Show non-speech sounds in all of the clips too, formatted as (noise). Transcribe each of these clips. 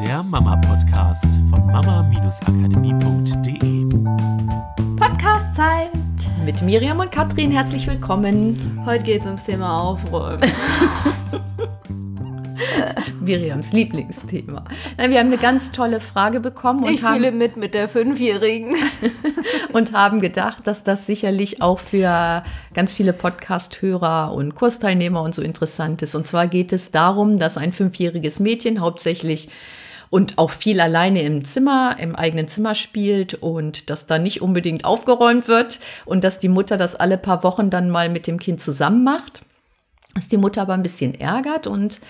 der Mama-Podcast von mama-akademie.de. Podcast-Zeit. Mit Miriam und Katrin herzlich willkommen. Heute geht es ums Thema Aufräumen. (laughs) Miriams Lieblingsthema. Wir haben eine ganz tolle Frage bekommen und, ich fühle haben, mit mit der Fünfjährigen. (laughs) und haben gedacht, dass das sicherlich auch für ganz viele Podcast-Hörer und Kursteilnehmer und so interessant ist. Und zwar geht es darum, dass ein fünfjähriges Mädchen hauptsächlich und auch viel alleine im Zimmer, im eigenen Zimmer spielt und dass da nicht unbedingt aufgeräumt wird und dass die Mutter das alle paar Wochen dann mal mit dem Kind zusammen macht. Dass die Mutter aber ein bisschen ärgert und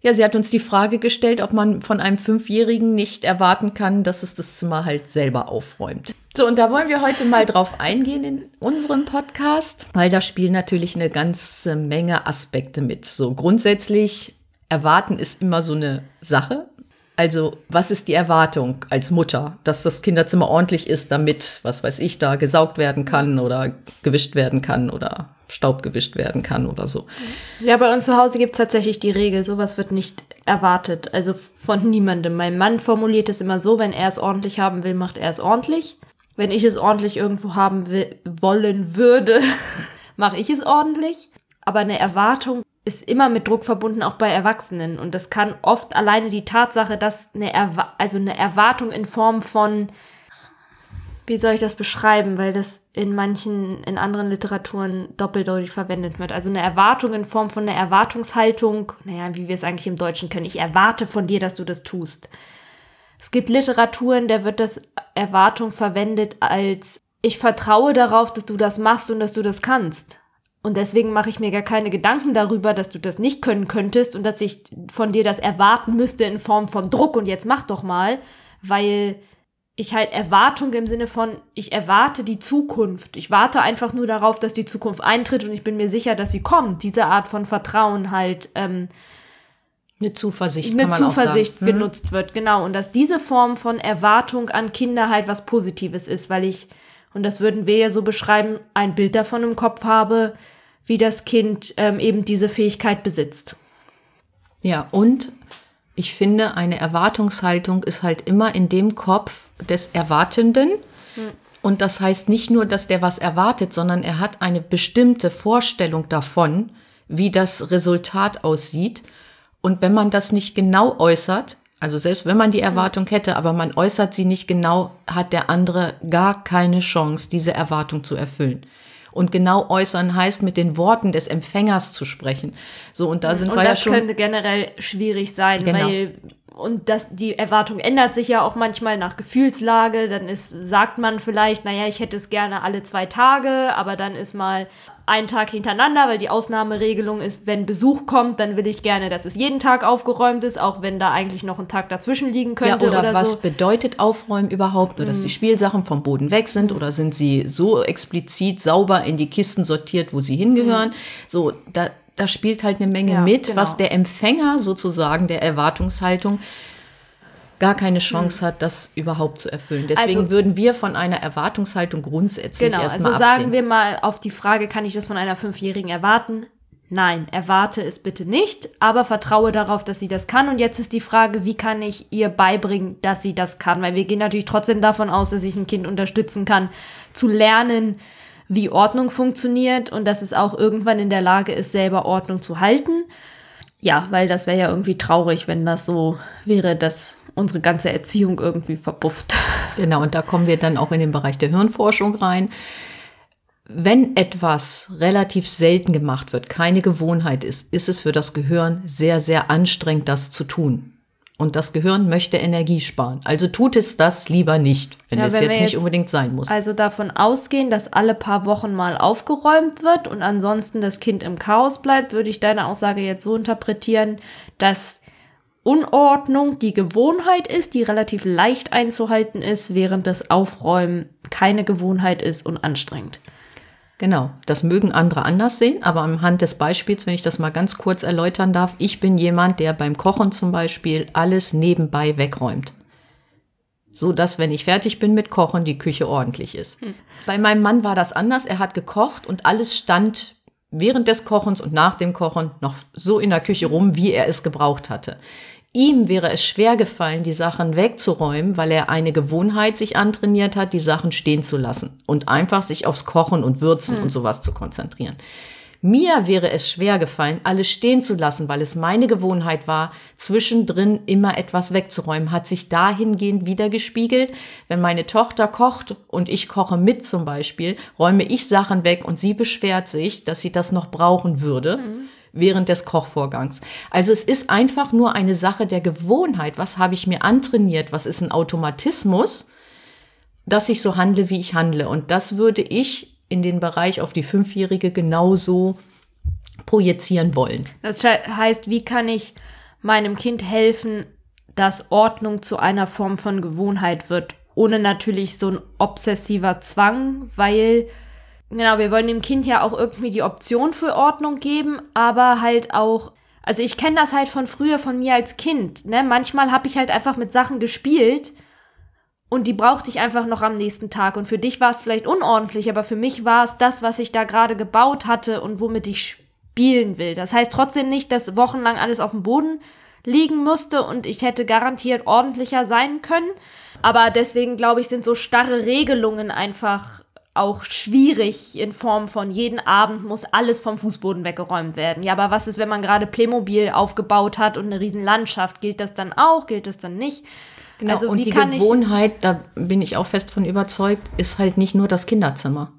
ja, sie hat uns die Frage gestellt, ob man von einem Fünfjährigen nicht erwarten kann, dass es das Zimmer halt selber aufräumt. So, und da wollen wir heute mal drauf eingehen in unserem Podcast, weil da spielen natürlich eine ganze Menge Aspekte mit. So grundsätzlich, erwarten ist immer so eine Sache. Also, was ist die Erwartung als Mutter, dass das Kinderzimmer ordentlich ist, damit, was weiß ich, da gesaugt werden kann oder gewischt werden kann oder Staub gewischt werden kann oder so. Ja, bei uns zu Hause gibt es tatsächlich die Regel, sowas wird nicht erwartet. Also von niemandem. Mein Mann formuliert es immer so, wenn er es ordentlich haben will, macht er es ordentlich. Wenn ich es ordentlich irgendwo haben will, wollen würde, (laughs) mache ich es ordentlich. Aber eine Erwartung ist immer mit Druck verbunden, auch bei Erwachsenen. Und das kann oft alleine die Tatsache, dass eine, Erwa also eine Erwartung in Form von, wie soll ich das beschreiben, weil das in manchen, in anderen Literaturen doppeldeutig verwendet wird. Also eine Erwartung in Form von einer Erwartungshaltung, naja, wie wir es eigentlich im Deutschen können. Ich erwarte von dir, dass du das tust. Es gibt Literaturen, da wird das Erwartung verwendet als ich vertraue darauf, dass du das machst und dass du das kannst. Und deswegen mache ich mir gar keine Gedanken darüber, dass du das nicht können könntest und dass ich von dir das erwarten müsste in Form von Druck und jetzt mach doch mal, weil ich halt Erwartung im Sinne von, ich erwarte die Zukunft. Ich warte einfach nur darauf, dass die Zukunft eintritt und ich bin mir sicher, dass sie kommt. Diese Art von Vertrauen halt ähm, eine Zuversicht, eine kann man Zuversicht auch sagen. genutzt wird, genau. Und dass diese Form von Erwartung an Kinder halt was Positives ist, weil ich, und das würden wir ja so beschreiben, ein Bild davon im Kopf habe, wie das Kind ähm, eben diese Fähigkeit besitzt. Ja, und ich finde, eine Erwartungshaltung ist halt immer in dem Kopf des Erwartenden. Und das heißt nicht nur, dass der was erwartet, sondern er hat eine bestimmte Vorstellung davon, wie das Resultat aussieht. Und wenn man das nicht genau äußert, also selbst wenn man die Erwartung hätte, aber man äußert sie nicht genau, hat der andere gar keine Chance, diese Erwartung zu erfüllen. Und genau äußern heißt, mit den Worten des Empfängers zu sprechen. So, und da sind Und wir ja das schon. könnte generell schwierig sein, Genau. weil und das, die Erwartung ändert sich ja auch manchmal nach Gefühlslage. Dann ist, sagt man vielleicht, naja, ich hätte es gerne alle zwei Tage, aber dann ist mal ein Tag hintereinander, weil die Ausnahmeregelung ist, wenn Besuch kommt, dann will ich gerne, dass es jeden Tag aufgeräumt ist, auch wenn da eigentlich noch ein Tag dazwischen liegen Ja, könnte oder, oder, was so. Mhm. bedeutet Aufräumen überhaupt? Nur, dass die Spielsachen vom Boden weg sind oder sind sie so explizit sauber in die Kisten sortiert, wo sie hingehören? So, da, da spielt halt eine Menge Mhm. Ja, mit, genau. was der Empfänger sozusagen der Erwartungshaltung gar keine Chance hat, das überhaupt zu erfüllen. Deswegen Mhm. Also- würden wir von einer Erwartungshaltung grundsätzlich Genau, erstmal also absehen. sagen wir mal auf die Frage, kann ich das von einer Fünfjährigen erwarten? Nein, erwarte es bitte nicht, aber vertraue darauf, dass sie das kann. Und jetzt ist die Frage, wie kann ich ihr beibringen, dass sie das kann? Weil wir gehen natürlich trotzdem davon aus, dass ich ein Kind unterstützen kann, zu lernen, wie Ordnung funktioniert und dass es auch irgendwann in der Lage ist, selber Ordnung zu halten. Ja, weil das wäre ja irgendwie traurig, wenn das so wäre, dass unsere ganze Erziehung irgendwie verpufft. (laughs) Genau, und da kommen wir dann auch in den Bereich der Hirnforschung rein. Wenn etwas relativ selten gemacht wird, keine Gewohnheit ist, ist es für das Gehirn sehr, sehr anstrengend, das zu tun. Und das Gehirn möchte Energie sparen. Also tut es das lieber nicht, wenn Ja, es wenn jetzt nicht jetzt unbedingt sein muss. Also davon ausgehen, dass alle paar Wochen mal aufgeräumt wird und ansonsten das Kind im Chaos bleibt, würde ich deine Aussage jetzt so interpretieren, dass Unordnung die Gewohnheit ist, die relativ leicht einzuhalten ist, während das Aufräumen keine Gewohnheit ist und anstrengend. Genau, das mögen andere anders sehen, aber anhand des Beispiels, wenn ich das mal ganz kurz erläutern darf, ich bin jemand, der beim Kochen zum Beispiel alles nebenbei wegräumt. So dass, wenn ich fertig bin mit Kochen, die Küche ordentlich ist. Bei meinem Mann war das anders. Er hat gekocht und alles stand während des Kochens und nach dem Kochen noch so in der Küche rum, wie er es gebraucht hatte. Ihm wäre es schwer gefallen, die Sachen wegzuräumen, weil er eine Gewohnheit sich antrainiert hat, die Sachen stehen zu lassen und einfach sich aufs Kochen und Würzen und sowas zu konzentrieren. Mir wäre es schwer gefallen, alles stehen zu lassen, weil es meine Gewohnheit war, zwischendrin immer etwas wegzuräumen. Hat sich dahingehend wiedergespiegelt. Wenn meine Tochter kocht und ich koche mit zum Beispiel, räume ich Sachen weg und sie beschwert sich, dass sie das noch brauchen würde. Während des Kochvorgangs. Also es ist einfach nur eine Sache der Gewohnheit. Was habe ich mir antrainiert? Was ist ein Automatismus, dass ich so handle, wie ich handle? Und das würde ich in den Bereich auf die Fünfjährige genauso projizieren wollen. Das heißt, wie kann ich meinem Kind helfen, dass Ordnung zu einer Form von Gewohnheit wird, ohne natürlich so ein obsessiver Zwang, weil genau, wir wollen dem Kind ja auch irgendwie die Option für Ordnung geben, aber halt auch also ich kenne das halt von früher von mir als Kind, ne? Manchmal habe ich halt einfach mit Sachen gespielt und die brauchte ich einfach noch am nächsten Tag. Und für dich war es vielleicht unordentlich, aber für mich war es das, was ich da gerade gebaut hatte und womit ich spielen will. Das heißt trotzdem nicht, dass wochenlang alles auf dem Boden liegen musste und ich hätte garantiert ordentlicher sein können. Aber deswegen glaube ich, sind so starre Regelungen einfach auch schwierig in Form von jeden Abend muss alles vom Fußboden weggeräumt werden. Ja, aber was ist, wenn man gerade Playmobil aufgebaut hat und eine riesen Landschaft? Gilt das dann auch? Gilt das dann nicht? Genau, Also, und die Gewohnheit, da bin ich auch fest von überzeugt, ist halt nicht nur das Kinderzimmer.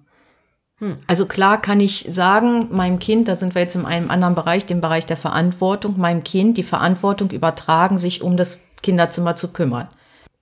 Also klar kann ich sagen, meinem Kind, da sind wir jetzt in einem anderen Bereich, dem Bereich der Verantwortung, meinem Kind die Verantwortung übertragen, sich um das Kinderzimmer zu kümmern.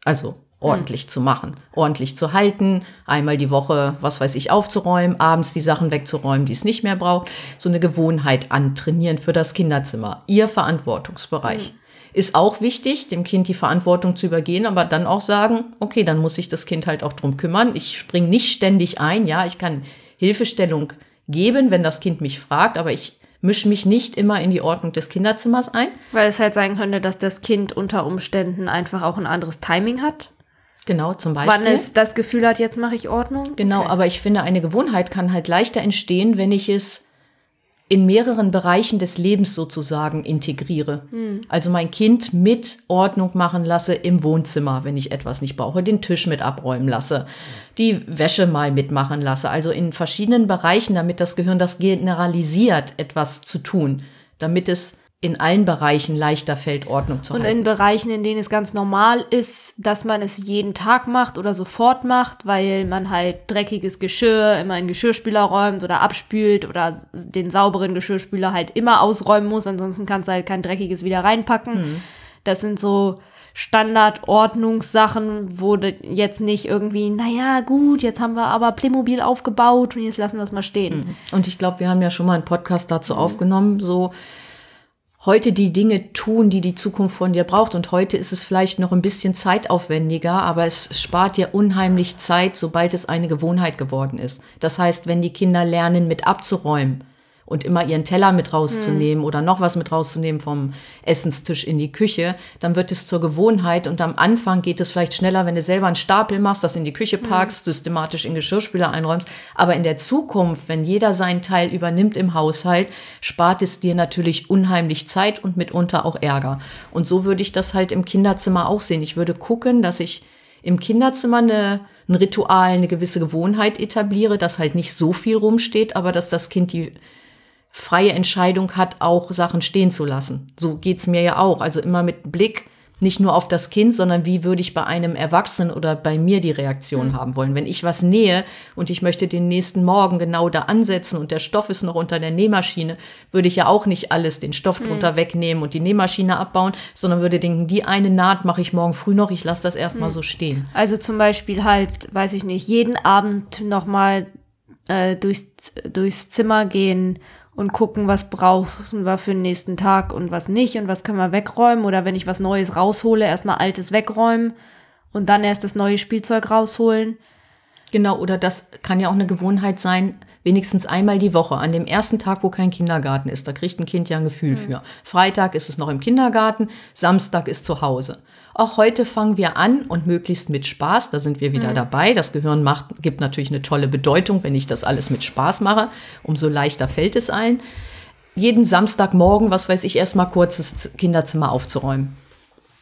Also ordentlich zu machen, ordentlich zu halten, einmal die Woche, was weiß ich, aufzuräumen, abends die Sachen wegzuräumen, die es nicht mehr braucht. So eine Gewohnheit antrainieren für das Kinderzimmer. Ihr Verantwortungsbereich. Ist auch wichtig, dem Kind die Verantwortung zu übergehen, aber dann auch sagen, okay, dann muss sich das Kind halt auch drum kümmern. Ich springe nicht ständig ein, ja, ich kann Hilfestellung geben, wenn das Kind mich fragt, aber ich mische mich nicht immer in die Ordnung des Kinderzimmers ein. Weil es halt sein könnte, dass das Kind unter Umständen einfach auch ein anderes Timing hat. Genau, zum Beispiel. Wann es das Gefühl hat, jetzt mache ich Ordnung. Genau, Okay. aber ich finde, eine Gewohnheit kann halt leichter entstehen, wenn ich es in mehreren Bereichen des Lebens sozusagen integriere. Also mein Kind mit Ordnung machen lasse im Wohnzimmer, wenn ich etwas nicht brauche, den Tisch mit abräumen lasse, die Wäsche mal mitmachen lasse. Also in verschiedenen Bereichen, damit das Gehirn das generalisiert, etwas zu tun, damit es in allen Bereichen leichter fällt, Ordnung zu Und halten. in Bereichen, in denen es ganz normal ist, dass man es jeden Tag macht oder sofort macht, weil man halt dreckiges Geschirr immer in Geschirrspüler räumt oder abspült oder den sauberen Geschirrspüler halt immer ausräumen muss, ansonsten kannst du halt kein dreckiges wieder reinpacken. Das sind so Standardordnungssachen, wo du jetzt nicht irgendwie, naja, gut, jetzt haben wir aber Playmobil aufgebaut und jetzt lassen wir es mal stehen. Und ich glaube, wir haben ja schon mal einen Podcast dazu aufgenommen, so heute die Dinge tun, die die Zukunft von dir braucht. Und heute ist es vielleicht noch ein bisschen zeitaufwendiger, aber es spart dir unheimlich Zeit, sobald es eine Gewohnheit geworden ist. Das heißt, wenn die Kinder lernen, mit abzuräumen und immer ihren Teller mit rauszunehmen oder noch was mit rauszunehmen vom Essenstisch in die Küche, dann wird es zur Gewohnheit und am Anfang geht es vielleicht schneller, wenn du selber einen Stapel machst, das in die Küche packst, systematisch in Geschirrspüler einräumst. Aber in der Zukunft, wenn jeder seinen Teil übernimmt im Haushalt, spart es dir natürlich unheimlich Zeit und mitunter auch Ärger. Und so würde ich das halt im Kinderzimmer auch sehen. Ich würde gucken, dass ich im Kinderzimmer eine, ein Ritual, eine gewisse Gewohnheit etabliere, dass halt nicht so viel rumsteht, aber dass das Kind die freie Entscheidung hat, auch Sachen stehen zu lassen. So geht's mir ja auch. Also immer mit Blick nicht nur auf das Kind, sondern wie würde ich bei einem Erwachsenen oder bei mir die Reaktion haben wollen. Wenn ich was nähe und ich möchte den nächsten Morgen genau da ansetzen und der Stoff ist noch unter der Nähmaschine, würde ich ja auch nicht alles den Stoff drunter wegnehmen und die Nähmaschine abbauen, sondern würde denken, die eine Naht mache ich morgen früh noch, ich lasse das erstmal so stehen. Also zum Beispiel halt, weiß ich nicht, jeden Abend nochmal äh, durchs, durchs Zimmer gehen und gucken, was brauchen wir für den nächsten Tag und was nicht und was können wir wegräumen. Oder wenn ich was Neues raushole, erstmal Altes wegräumen und dann erst das neue Spielzeug rausholen. Genau, oder das kann ja auch eine Gewohnheit sein, wenigstens einmal die Woche, an dem ersten Tag, wo kein Kindergarten ist. Da kriegt ein Kind ja ein Gefühl für. Freitag ist es noch im Kindergarten, Samstag ist zu Hause. Auch heute fangen wir an und möglichst mit Spaß, da sind wir wieder dabei. Das Gehirn macht, gibt natürlich eine tolle Bedeutung, wenn ich das alles mit Spaß mache. Umso leichter fällt es allen. Jeden Samstagmorgen, was weiß ich, erstmal kurz das Kinderzimmer aufzuräumen.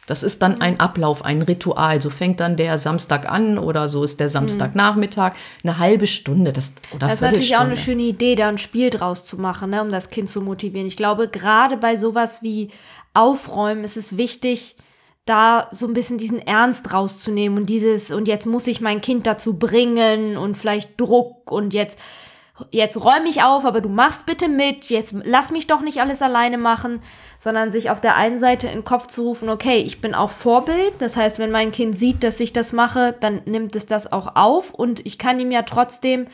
Das ist dann ein Ablauf, ein Ritual. So fängt dann der Samstag an oder so ist der Samstagnachmittag. Eine halbe Stunde das, oder Das ist natürlich auch eine schöne Idee, da ein Spiel draus zu machen, ne, um das Kind zu motivieren. Ich glaube, gerade bei sowas wie Aufräumen ist es wichtig, da so ein bisschen diesen Ernst rauszunehmen und dieses, und jetzt muss ich mein Kind dazu bringen und vielleicht Druck und jetzt, jetzt räume ich auf, aber du machst bitte mit, jetzt lass mich doch nicht alles alleine machen, sondern sich auf der einen Seite in den Kopf zu rufen, okay, ich bin auch Vorbild, das heißt, wenn mein Kind sieht, dass ich das mache, dann nimmt es das auch auf und ich kann ihm ja trotzdem,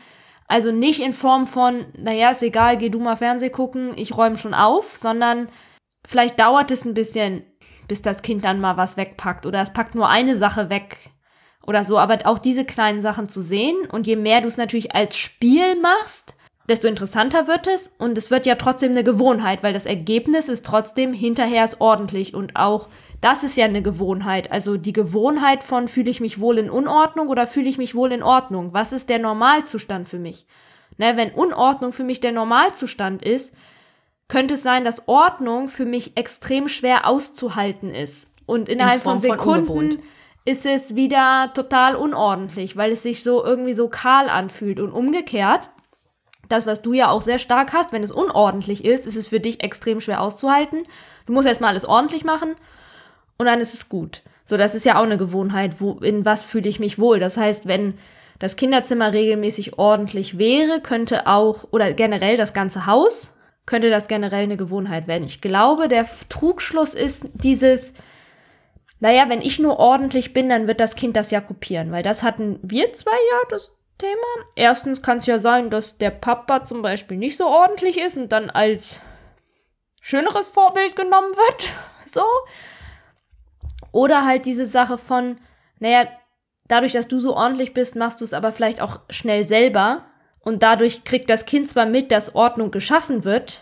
also nicht in Form von, naja, ist egal, geh du mal Fernseh gucken, ich räume schon auf, sondern vielleicht dauert es ein bisschen, bis das Kind dann mal was wegpackt oder es packt nur eine Sache weg oder so. Aber auch diese kleinen Sachen zu sehen und je mehr du es natürlich als Spiel machst, desto interessanter wird es und es wird ja trotzdem eine Gewohnheit, weil das Ergebnis ist trotzdem hinterher ist ordentlich und auch das ist ja eine Gewohnheit. Also die Gewohnheit von fühle ich mich wohl in Unordnung oder fühle ich mich wohl in Ordnung? Was ist der Normalzustand für mich? Ne, wenn Unordnung für mich der Normalzustand ist, könnte es sein, dass Ordnung für mich extrem schwer auszuhalten ist. Und innerhalb In von von Sekunden ungewohnt. ist es wieder total unordentlich, weil es sich so irgendwie so kahl anfühlt. Und umgekehrt, das, was du ja auch sehr stark hast, wenn es unordentlich ist, ist es für dich extrem schwer auszuhalten. Du musst erstmal alles ordentlich machen und dann ist es gut. So, das ist ja auch eine Gewohnheit, wo, in was fühle ich mich wohl. Das heißt, wenn das Kinderzimmer regelmäßig ordentlich wäre, könnte auch, oder generell das ganze Haus, könnte das generell eine Gewohnheit werden. Ich glaube, der Trugschluss ist dieses, naja, wenn ich nur ordentlich bin, dann wird das Kind das ja kopieren, weil das hatten wir zwei ja das Thema. Erstens kann es ja sein, dass der Papa zum Beispiel nicht so ordentlich ist und dann als schöneres Vorbild genommen wird. (laughs) So. Oder halt diese Sache von, naja, dadurch, dass du so ordentlich bist, machst du es aber vielleicht auch schnell selber. Und dadurch kriegt das Kind zwar mit, dass Ordnung geschaffen wird,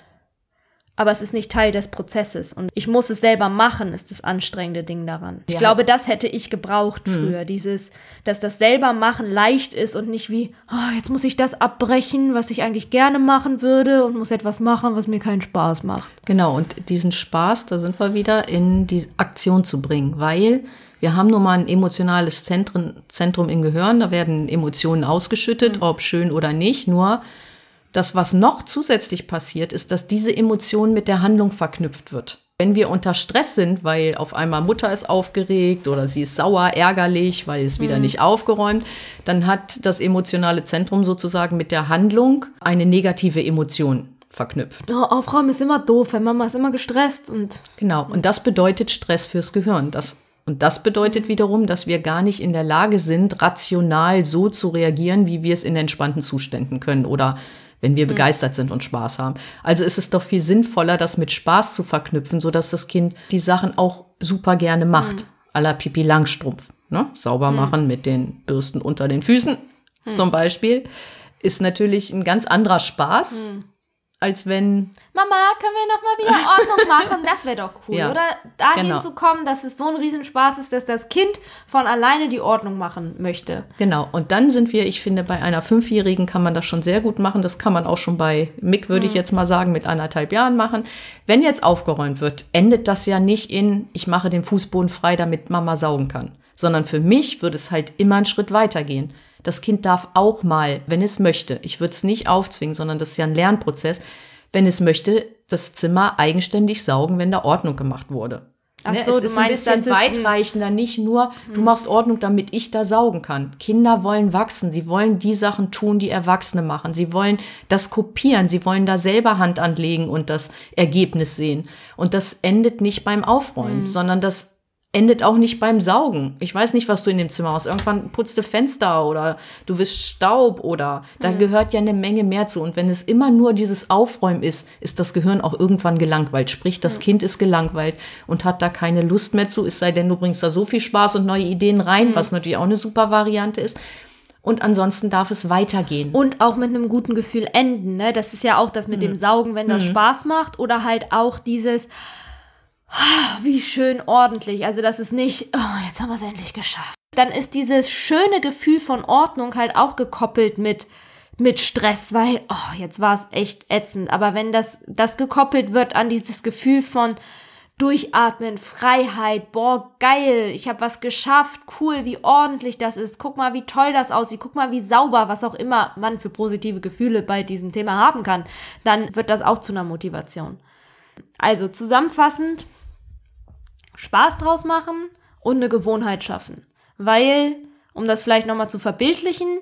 aber es ist nicht Teil des Prozesses. Und ich muss es selber machen, ist das anstrengende Ding daran. Ich Ja. glaube, das hätte ich gebraucht früher. Dieses, dass das selber machen leicht ist und nicht wie, oh, jetzt muss ich das abbrechen, was ich eigentlich gerne machen würde und muss etwas machen, was mir keinen Spaß macht. Genau, und diesen Spaß, da sind wir wieder, in die Aktion zu bringen, weil wir haben nun mal ein emotionales Zentrum, Zentrum im Gehirn, da werden Emotionen ausgeschüttet, ob schön oder nicht, nur das, was noch zusätzlich passiert, ist, dass diese Emotion mit der Handlung verknüpft wird. Wenn wir unter Stress sind, weil auf einmal Mutter ist aufgeregt oder sie ist sauer, ärgerlich, weil es wieder nicht aufgeräumt, dann hat das emotionale Zentrum sozusagen mit der Handlung eine negative Emotion verknüpft. Oh, Aufräumen ist immer doof, weil Mama ist immer gestresst und Genau, und das bedeutet Stress fürs Gehirn. Das, und das bedeutet wiederum, dass wir gar nicht in der Lage sind, rational so zu reagieren, wie wir es in entspannten Zuständen können oder wenn wir begeistert sind und Spaß haben. Also ist es doch viel sinnvoller, das mit Spaß zu verknüpfen, sodass das Kind die Sachen auch super gerne macht. À la Pipi Langstrumpf. Ne? Sauber machen mit den Bürsten unter den Füßen zum Beispiel. Ist natürlich ein ganz anderer Spaß, als wenn Mama, können wir noch mal wieder Ordnung machen? Das wäre doch cool, Ja, oder? Dahin genau. zu kommen, dass es so ein Riesenspaß ist, dass das Kind von alleine die Ordnung machen möchte. Genau, und dann sind wir, ich finde, bei einer Fünfjährigen kann man das schon sehr gut machen. Das kann man auch schon bei Mick, würde ich jetzt mal sagen, mit anderthalb Jahren machen. Wenn jetzt aufgeräumt wird, endet das ja nicht in, ich mache den Fußboden frei, damit Mama saugen kann. Sondern für mich würde es halt immer einen Schritt weitergehen. Das Kind darf auch mal, wenn es möchte, ich würde es nicht aufzwingen, sondern das ist ja ein Lernprozess, wenn es möchte, das Zimmer eigenständig saugen, wenn da Ordnung gemacht wurde. Ach Ne, so, es du ist ein meinst, bisschen ein- Hm. weitreichender, nicht nur, du machst Ordnung, damit ich da saugen kann. Kinder wollen wachsen, sie wollen die Sachen tun, die Erwachsene machen. Sie wollen das kopieren, sie wollen da selber Hand anlegen und das Ergebnis sehen. Und das endet nicht beim Hm. Aufräumen, sondern das endet auch nicht beim Saugen. Ich weiß nicht, was du in dem Zimmer hast. Irgendwann putzt du Fenster oder du wischst Staub oder da gehört ja eine Menge mehr zu. Und wenn es immer nur dieses Aufräumen ist, ist das Gehirn auch irgendwann gelangweilt. Sprich, das Kind ist gelangweilt und hat da keine Lust mehr zu, es sei denn, du bringst da so viel Spaß und neue Ideen rein, was natürlich auch eine super Variante ist. Und ansonsten darf es weitergehen. Und auch mit einem guten Gefühl enden, ne? Das ist ja auch das mit dem Saugen, wenn das Spaß macht. Oder halt auch dieses, wie schön ordentlich. Also, das ist nicht, oh, jetzt haben wir es endlich geschafft. Dann ist dieses schöne Gefühl von Ordnung halt auch gekoppelt mit, mit Stress, weil, oh, jetzt war es echt ätzend. Aber wenn das, das gekoppelt wird an dieses Gefühl von, Durchatmen, Freiheit, boah, geil, ich habe was geschafft, cool, wie ordentlich das ist, guck mal, wie toll das aussieht, guck mal, wie sauber, was auch immer man für positive Gefühle bei diesem Thema haben kann, dann wird das auch zu einer Motivation. Also zusammenfassend, Spaß draus machen und eine Gewohnheit schaffen. Weil, um das vielleicht nochmal zu verbildlichen,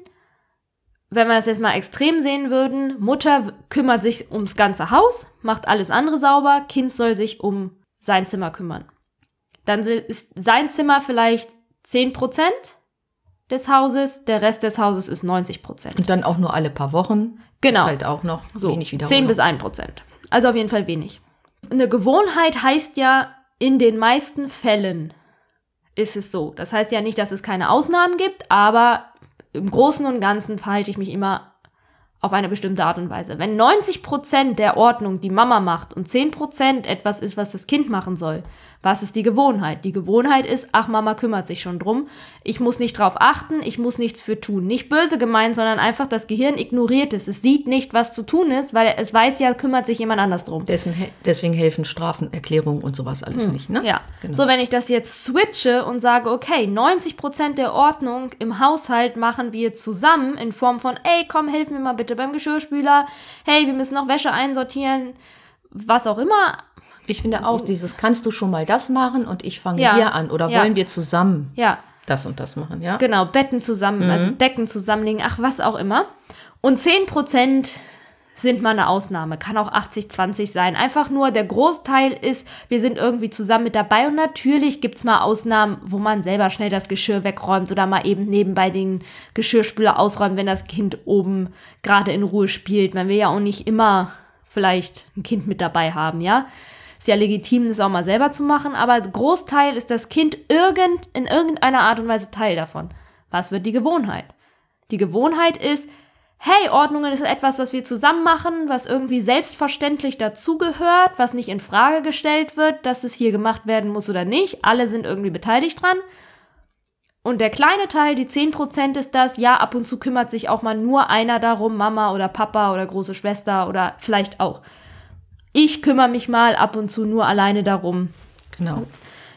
wenn wir das jetzt mal extrem sehen würden, Mutter kümmert sich ums ganze Haus, macht alles andere sauber, Kind soll sich um sein Zimmer kümmern. Dann ist sein Zimmer vielleicht 10% des Hauses, der Rest des Hauses ist 90%. Und dann auch nur alle paar Wochen. Genau. Ist halt auch noch So, wenig 10 Wiederholung. bis 1%. Also auf jeden Fall wenig. Eine Gewohnheit heißt ja, in den meisten Fällen ist es so. Das heißt ja nicht, dass es keine Ausnahmen gibt, aber im Großen und Ganzen verhalte ich mich immer auf eine bestimmte Art und Weise. Wenn 90% der Ordnung die Mama macht und 10% etwas ist, was das Kind machen soll, was ist die Gewohnheit? Die Gewohnheit ist, ach, Mama kümmert sich schon drum. Ich muss nicht drauf achten, ich muss nichts für tun. Nicht böse gemeint, sondern einfach das Gehirn ignoriert es. Es sieht nicht, was zu tun ist, weil es weiß ja, kümmert sich jemand anders drum. Dessen, deswegen helfen Strafen, Erklärungen und sowas alles nicht, ne? Hm, Ja. Genau. So, wenn ich das jetzt switche und sage, okay, 90% der Ordnung im Haushalt machen wir zusammen in Form von, ey, komm, helf mir mal bitte beim Geschirrspüler. Hey, wir müssen noch Wäsche einsortieren. Was auch immer. Ich finde auch, dieses kannst du schon mal das machen und ich fange Ja. hier an oder Ja. wollen wir zusammen Ja, das und das machen, ja? genau, Betten zusammen, also Decken zusammenlegen, ach, was auch immer. Und 10% sind mal eine Ausnahme. Kann auch 80-20 sein. Einfach nur der Großteil ist, wir sind irgendwie zusammen mit dabei und natürlich gibt's mal Ausnahmen, wo man selber schnell das Geschirr wegräumt oder mal eben nebenbei den Geschirrspüler ausräumt, wenn das Kind oben gerade in Ruhe spielt. Man will ja auch nicht immer vielleicht ein Kind mit dabei haben, ja. Ist ja legitim, das auch mal selber zu machen, aber Großteil ist das Kind irgend, in irgendeiner Art und Weise Teil davon. Was wird die Gewohnheit? Die Gewohnheit ist, hey, Ordnungen ist etwas, was wir zusammen machen, was irgendwie selbstverständlich dazugehört, was nicht in Frage gestellt wird, dass es hier gemacht werden muss oder nicht. Alle sind irgendwie beteiligt dran. Und der kleine Teil, die 10% ist das, ja, ab und zu kümmert sich auch mal nur einer darum, Mama oder Papa oder große Schwester oder vielleicht auch. Ich kümmere mich mal ab und zu nur alleine darum. Genau.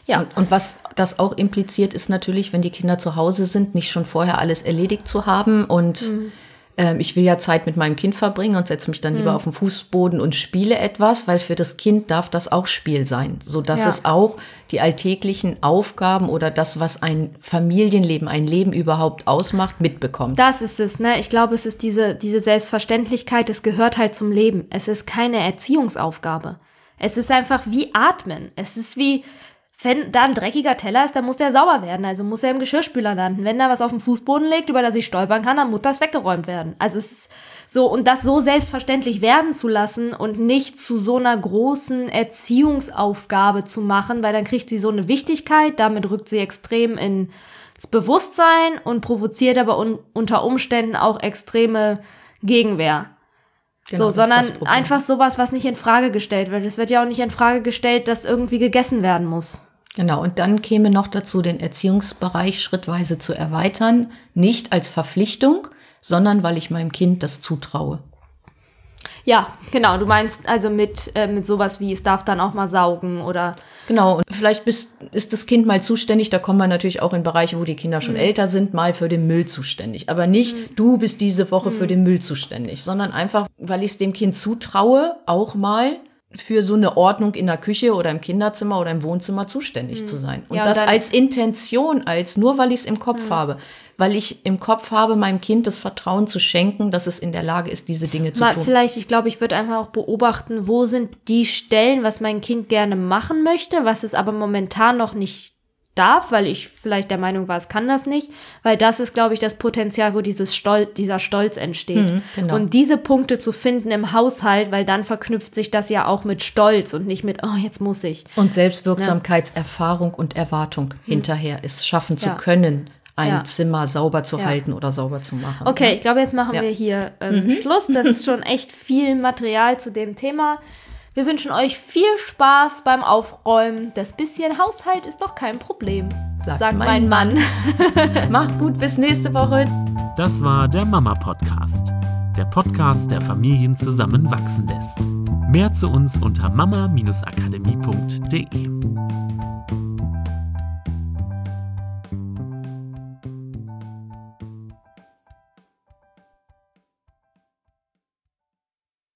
Ja. Und, und was das auch impliziert, ist natürlich, wenn die Kinder zu Hause sind, nicht schon vorher alles erledigt zu haben. Und ähm, ich will ja Zeit mit meinem Kind verbringen und setze mich dann lieber auf den Fußboden und spiele etwas, weil für das Kind darf das auch Spiel sein, sodass Ja. es auch die alltäglichen Aufgaben oder das, was ein Familienleben, ein Leben überhaupt ausmacht, mitbekommt. Das ist es, ne? Ich glaube, es ist diese, diese Selbstverständlichkeit, es gehört halt zum Leben. Es ist keine Erziehungsaufgabe. Es ist einfach wie Atmen. Es ist wie, wenn da ein dreckiger Teller ist, dann muss der sauber werden. Also muss er im Geschirrspüler landen. Wenn da was auf dem Fußboden liegt, über das ich stolpern kann, dann muss das weggeräumt werden. Also es ist so, und das so selbstverständlich werden zu lassen und nicht zu so einer großen Erziehungsaufgabe zu machen, weil dann kriegt sie so eine Wichtigkeit, damit rückt sie extrem in das Bewusstsein und provoziert aber un unter Umständen auch extreme Gegenwehr. Genau, so, sondern einfach sowas, was nicht in Frage gestellt wird. Es wird ja auch nicht in Frage gestellt, dass irgendwie gegessen werden muss. Genau, und dann käme noch dazu, den Erziehungsbereich schrittweise zu erweitern, nicht als Verpflichtung, sondern weil ich meinem Kind das zutraue. Ja, genau. Du meinst also mit, äh, mit sowas wie, es darf dann auch mal saugen oder Genau, und vielleicht bist, ist das Kind mal zuständig, da kommen wir natürlich auch in Bereiche, wo die Kinder schon älter sind, mal für den Müll zuständig. Aber nicht, du bist diese Woche für den Müll zuständig, sondern einfach, weil ich es dem Kind zutraue, auch mal für so eine Ordnung in der Küche oder im Kinderzimmer oder im Wohnzimmer zuständig zu sein. Und Ja, das als Intention, als nur weil ich es im Kopf habe. Weil ich im Kopf habe, meinem Kind das Vertrauen zu schenken, dass es in der Lage ist, diese Dinge zu mal tun. vielleicht, ich glaube, ich würde einfach auch beobachten, wo sind die Stellen, was mein Kind gerne machen möchte, was es aber momentan noch nicht darf, weil ich vielleicht der Meinung war, es kann das nicht, weil das ist, glaube ich, das Potenzial, wo dieses Stol dieser Stolz entsteht. genau. Und diese Punkte zu finden im Haushalt, weil dann verknüpft sich das ja auch mit Stolz und nicht mit, oh, jetzt muss ich. Und Selbstwirksamkeitserfahrung und Erwartung hinterher, es schaffen zu Ja. können, ein Ja. Zimmer sauber zu Ja. halten oder sauber zu machen. Okay, ich glaube, jetzt machen Ja. wir hier ähm, Schluss. Das (laughs) ist schon echt viel Material zu dem Thema. Wir wünschen euch viel Spaß beim Aufräumen. Das bisschen Haushalt ist doch kein Problem, Sagt sagt, mein mein Mann. (laughs) Macht's gut, bis nächste Woche. Das war der Mama Podcast. der Podcast, der Familien zusammenwachsen lässt. Mehr zu uns unter mama-akademie.de.